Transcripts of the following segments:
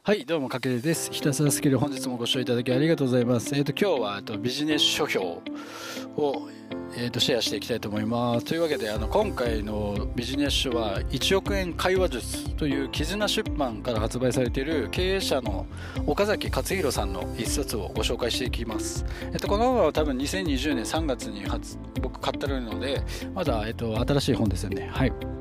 はい、どうも、かけです。ひたすらスキル、本日もご視聴いただきありがとうございます。えっ、と、今日は、えっと、ビジネス書評を、えっ、と、シェアしていきたいと思います。というわけで、あの、今回のビジネス書は、1億円会話術という絆出版から発売されている経営者の岡崎勝弘さんの一冊をご紹介していきます。えっ、と、この本は多分2020年3月に発僕買ってるので、まだ、えっ、と、新しい本ですよね。はい。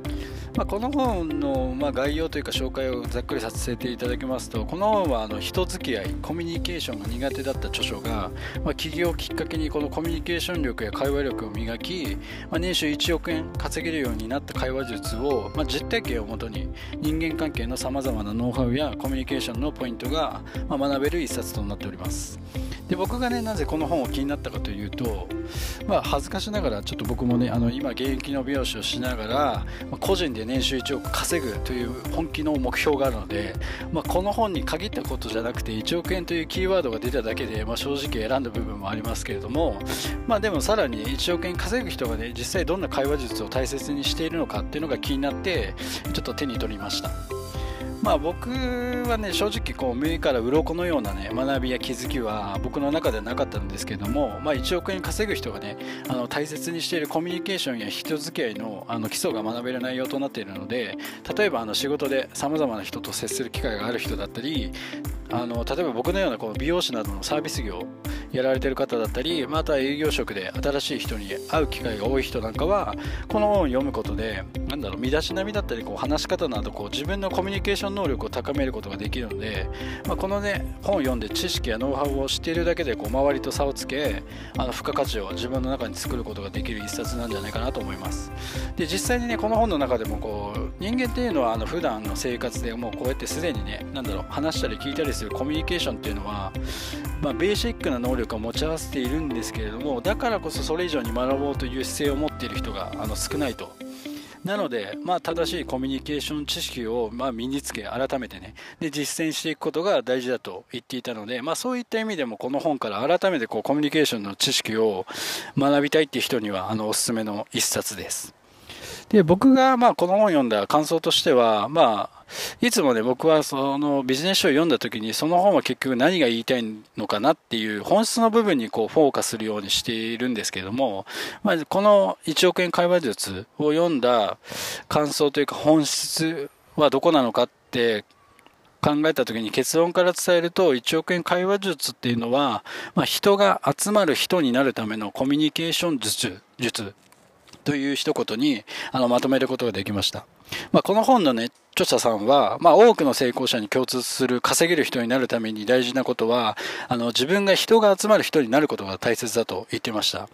まあ、この本の、まあ、概要というか紹介をざっくりさせていただきますとこの本はあの人付き合いコミュニケーションが苦手だった著書が、まあ、起業をきっかけにこのコミュニケーション力や会話力を磨き、まあ、年収1億円稼げるようになった会話術を、まあ、実体験をもとに人間関係のさまざまなノウハウやコミュニケーションのポイントが、まあ、学べる一冊となっております。で僕がねなぜこの本を気になったかというと、まあ、恥ずかしながらちょっと僕もねあの今現役の美容師をしながら、ま、個人で年収1億稼ぐという本気の目標があるので、まあ、この本に限ったことじゃなくて1億円というキーワードが出ただけで、まあ、正直選んだ部分もありますけれども、まあ、でもさらに1億円稼ぐ人がね実際どんな会話術を大切にしているのかっていうのが気になってちょっと手に取りました。まあ僕はね正直こう目から鱗のようなね学びや気づきは僕の中ではなかったんですけども、まあ、1億円稼ぐ人がねあの大切にしているコミュニケーションや人付き合いのあの基礎が学べる内容となっているので例えばあの仕事でさまざまな人と接する機会がある人だったりあの例えば僕のようなこう美容師などのサービス業やられてる方だったりまた営業職で新しい人に会う機会が多い人なんかはこの本を読むことでなんだろう身だしなみだったりこう話し方などこう自分のコミュニケーション能力を高めることができるので、まあ、このね本を読んで知識やノウハウを知っているだけでこう周りと差をつけあの付加価値を自分の中に作ることができる一冊なんじゃないかなと思います。で実際にねこの本の中でもこう人間っていうのはあの普段の生活でもうこうやってすでにねなんだろう話したり聞いたりするコミュニケーションっていうのは、まあ、ベーシックな能力を持ち合わせているんですけれどもだからこそそれ以上に学ぼうという姿勢を持っている人があの少ないとなので、まあ、正しいコミュニケーション知識を、まあ、身につけ、改めてね、で、実践していくことが大事だと言っていたので、まあ、そういった意味でも、この本から改めてこうコミュニケーションの知識を学びたいっていう人には、あの、おすすめの一冊です。で、僕が、まあ、この本を読んだ感想としては、まあ、いつもね、僕はそのビジネス書を読んだ時に、その本は結局何が言いたいのかなっていう本質の部分にこうフォーカスするようにしているんですけども、まあ、この1億円会話術を読んだ感想というか本質はどこなのかって考えた時に結論から伝えると1億円会話術っていうのは、まあ、人が集まる人になるためのコミュニケーション術術という一言にあのまとめることができました。まあ、この本のね、著者さんは、まあ、多くの成功者に共通する稼げる人になるために大事なことは、あの、自分が人が集まる人になることが大切だと言ってました。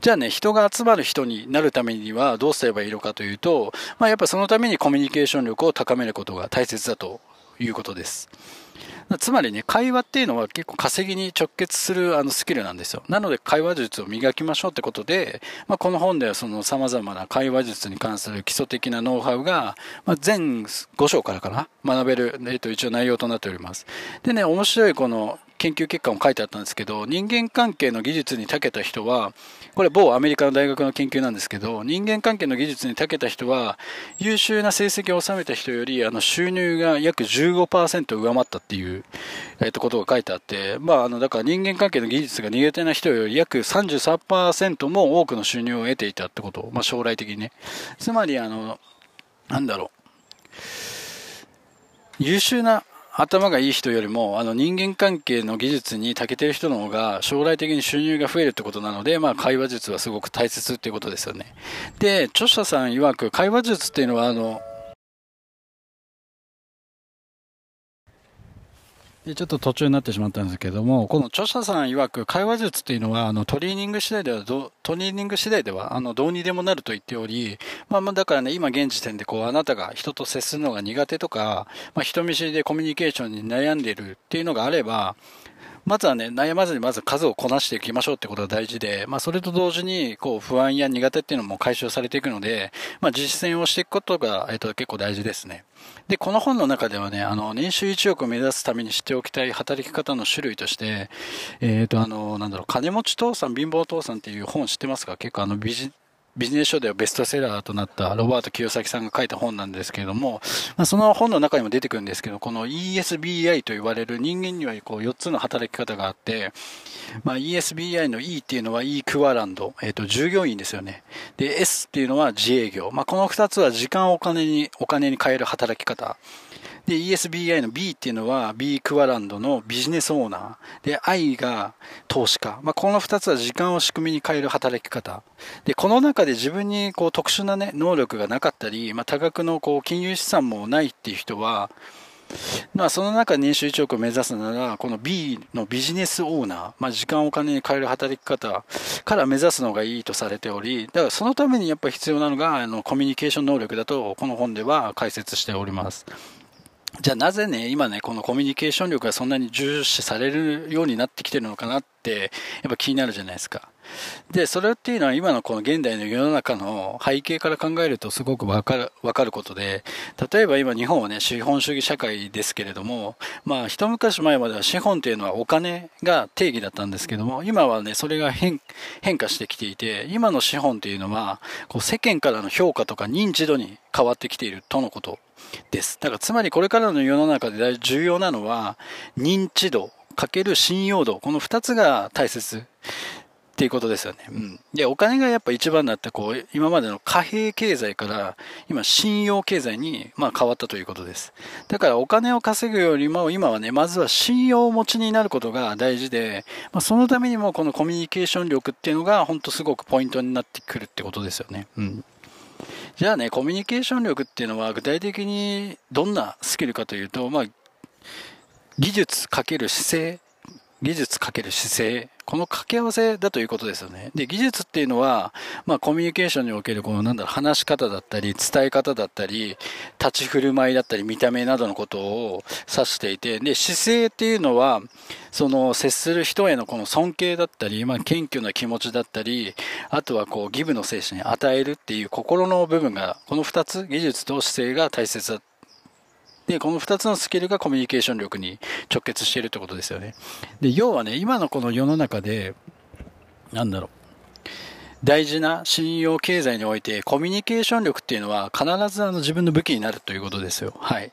じゃあね、人が集まる人になるためにはどうすればいいのかというと、まあ、やっぱそのためにコミュニケーション力を高めることが大切だということです。つまりね、会話っていうのは結構稼ぎに直結するあのスキルなんですよ。なので会話術を磨きましょうってことで、まあ、この本ではその様々な会話術に関する基礎的なノウハウが、まあ、全5章からかな学べる、えっと、一応内容となっております。でね、面白いこの研究結果も書いてあったんですけど、人間関係の技術に長けた人は、これ某アメリカの大学の研究なんですけど、人間関係の技術に長けた人は、優秀な成績を収めた人より、あの、収入が約15%上回ったっていう、えっと、ことが書いてあって、まあ、あの、だから人間関係の技術が苦手な人より約33%も多くの収入を得ていたってこと、まあ、将来的にね。つまり、あの、なんだろう。優秀な頭がいい人よりも、あの人間関係の技術に長けてる人の方が将来的に収入が増えるってことなので、まあ会話術はすごく大切っていうことですよね。で、著者さん曰く会話術っていうのは、あの、ちょっと途中になってしまったんですけども、この著者さん曰く会話術っていうのは、あのトリーニング次第ではど、トレーニング次第では、あの、どうにでもなると言っており、まあ、まあだからね、今現時点でこう、あなたが人と接するのが苦手とか、まあ、人見知りでコミュニケーションに悩んでいるっていうのがあれば、まずはね、悩まずにまず数をこなしていきましょうってことが大事で、まあそれと同時に、こう不安や苦手っていうのも解消されていくので、まあ実践をしていくことが、えっと結構大事ですね。で、この本の中ではね、あの、年収1億を目指すために知っておきたい働き方の種類として、えっ、と、あの、なんだろう、金持ち父さん、貧乏父さんっていう本知ってますか？結構あのビジ、ビジネス書ではベストセラーとなったロバート清崎さんが書いた本なんですけれども、まあ、その本の中にも出てくるんですけど、この ESBI と言われる人間にはこう4つの働き方があって、まあ、ESBI の E っていうのは E クワランド、えっ、ー、と、従業員ですよね。で、S っていうのは自営業。まあ、この2つは時間をお金に、お金に変える働き方。で、ESBI の B っていうのは B クワランドのビジネスオーナー。で、I が投資家。まあ、この2つは時間を仕組みに変える働き方。で、この中で自分にこう特殊なね、能力がなかったり、まあ、多額のこう金融資産もないっていう人は、まあ、その中で年収1億を目指すなら、この B のビジネスオーナー、まあ、時間をお金に変える働き方から目指すのがいいとされており、だからそのためにやっぱ必要なのが、あの、コミュニケーション能力だと、この本では解説しております。じゃあなぜね、今ね、このコミュニケーション力がそんなに重視されるようになってきてるのかなって、やっぱ気になるじゃないですか。で、それっていうのは今のこの現代の世の中の背景から考えるとすごくわかる、わかることで、例えば今日本はね、資本主義社会ですけれども、まあ一昔前までは資本っていうのはお金が定義だったんですけども、今はね、それが変、変化してきていて、今の資本っていうのは、こう世間からの評価とか認知度に変わってきているとのことです。だからつまりこれからの世の中で重要なのは、認知度かける信用度、この2つが大切。っていうことですよね。うん。で、お金がやっぱ一番になった、こう、今までの貨幣経済から、今、信用経済に、ま、変わったということです。だから、お金を稼ぐよりも、今はね、まずは信用を持ちになることが大事で、まあ、そのためにも、このコミュニケーション力っていうのが、本当すごくポイントになってくるってことですよね。うん。じゃあね、コミュニケーション力っていうのは具体的にどんなスキルかというと、まあ、技術かける姿勢、技術かける姿勢、この掛け合わせだということですよね。で、技術っていうのは、まあ、コミュニケーションにおけるこの、なんだろう、話し方だったり、伝え方だったり、立ち振る舞いだったり、見た目などのことを指していて、で、姿勢っていうのは、その、接する人へのこの尊敬だったり、まあ、謙虚な気持ちだったり、あとはこう、ギブの精神に、与えるっていう心の部分が、この二つ、技術と姿勢が大切だで、この2つのスキルがコミュニケーション力に直結しているってことですよね。で、要はね、今のこの世の中で、なんだろう。大事な信用経済においてコミュニケーション力っていうのは必ずあの自分の武器になるということですよ。はい。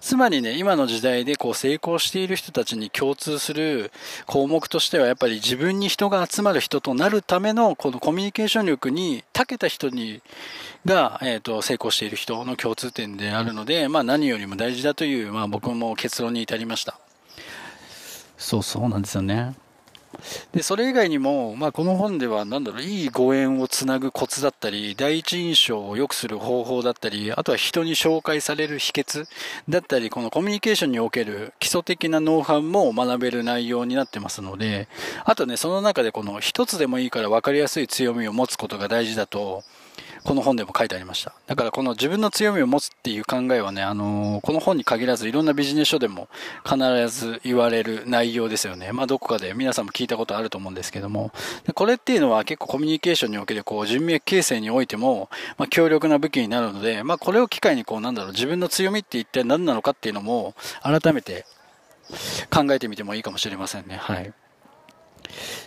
つまりね、今の時代でこう成功している人たちに共通する項目としてはやっぱり自分に人が集まる人となるためのこのコミュニケーション力に長けた人にが、えっ、ー、と、成功している人の共通点であるので、まあ何よりも大事だという、まあ僕も結論に至りました。そうそうなんですよね。で、それ以外にも、まあ、この本では、なんだろう、いいご縁をつなぐコツだったり、第一印象を良くする方法だったり、あとは人に紹介される秘訣だったり、このコミュニケーションにおける基礎的なノウハウも学べる内容になってますので、あとね、その中でこの一つでもいいから分かりやすい強みを持つことが大事だと、この本でも書いてありました。だからこの自分の強みを持つっていう考えはね、あのー、この本に限らずいろんなビジネス書でも必ず言われる内容ですよね。まあどこかで皆さんも聞いたことあると思うんですけども、これっていうのは結構コミュニケーションにおけるこう人脈形成においても、まあ、強力な武器になるので、まあこれを機会にこうなんだろう、自分の強みって一体何なのかっていうのも改めて考えてみてもいいかもしれませんね。はい。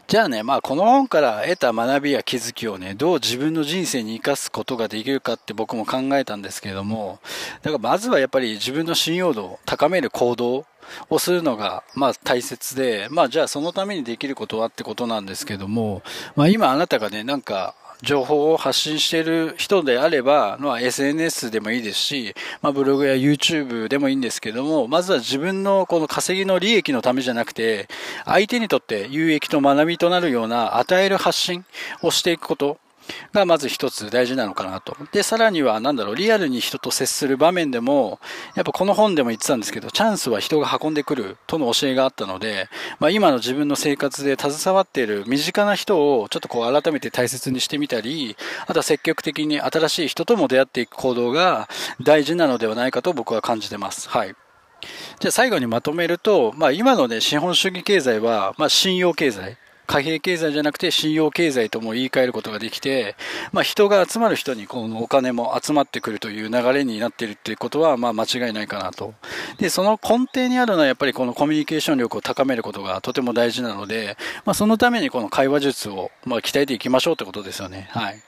じゃあね、まあこの本から得た学びや気づきをね、どう自分の人生に生かすことができるかって僕も考えたんですけれども、だからまずはやっぱり自分の信用度を高める行動をするのが、まあ大切で、まあじゃあそのためにできることはってことなんですけども、まあ今あなたがね、なんか情報を発信している人であれば、まあ、SNS でもいいですし、まあ、ブログや YouTube でもいいんですけども、まずは自分のこの稼ぎの利益のためじゃなくて、相手にとって有益と学びとなるような与える発信をしていくこと。がまず一つ大事なのかなと。で、さらにはなんだろう、リアルに人と接する場面でも、やっぱこの本でも言ってたんですけど、チャンスは人が運んでくるとの教えがあったので、まあ今の自分の生活で携わっている身近な人をちょっとこう改めて大切にしてみたり、あとは積極的に新しい人とも出会っていく行動が大事なのではないかと僕は感じてます。はい。じゃあ最後にまとめると、まあ今のね、資本主義経済は、まあ信用経済。貨幣経済じゃなくて信用経済とも言い換えることができて、まあ、人が集まる人にこのお金も集まってくるという流れになっているということは、まあ、間違いないかなと。で、その根底にあるのはやっぱりこのコミュニケーション力を高めることがとても大事なので、まあ、そのためにこの会話術を、まあ、鍛えていきましょうということですよね。はい。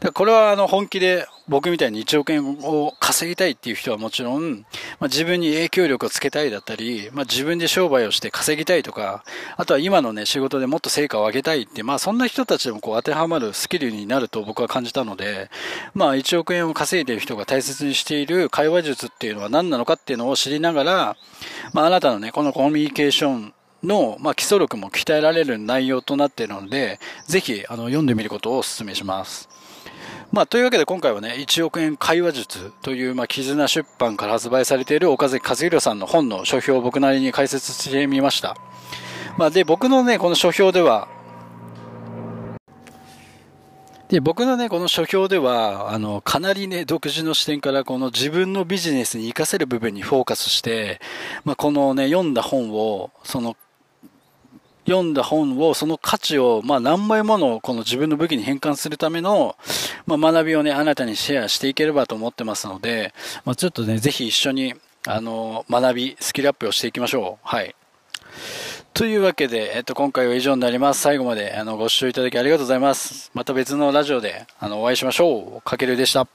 でこれはあの本気で僕みたいに1億円を稼ぎたいっていう人はもちろん、まあ、自分に影響力をつけたいだったり、まあ、自分で商売をして稼ぎたいとか、あとは今のね、仕事でもっと成果を上げたいって、まあそんな人たちでもこう当てはまるスキルになると僕は感じたので、まあ1億円を稼いでいる人が大切にしている会話術っていうのは何なのかっていうのを知りながら、まああなたのね、このコミュニケーションの、まあ、基礎力も鍛えられる内容となっているので、ぜひあの読んでみることをお勧めします。まあ、というわけで今回はね、1億円会話術という、まあ、絆出版から発売されている岡崎和弘さんの本の書評を僕なりに解説してみました。まあ、で、僕のね、この書評では、で、僕のね、この書評では、あの、かなりね、独自の視点から、この自分のビジネスに活かせる部分にフォーカスして、まあ、このね、読んだ本を、その読んだ本を、その価値を、まあ何倍ものこの自分の武器に変換するための、まあ学びをね、あなたにシェアしていければと思ってますので、まあちょっとね、ぜひ一緒に、あの、学び、スキルアップをしていきましょう。はい。というわけで、えっと、今回は以上になります。最後まであのご視聴いただきありがとうございます。また別のラジオであのお会いしましょう。かけるでした。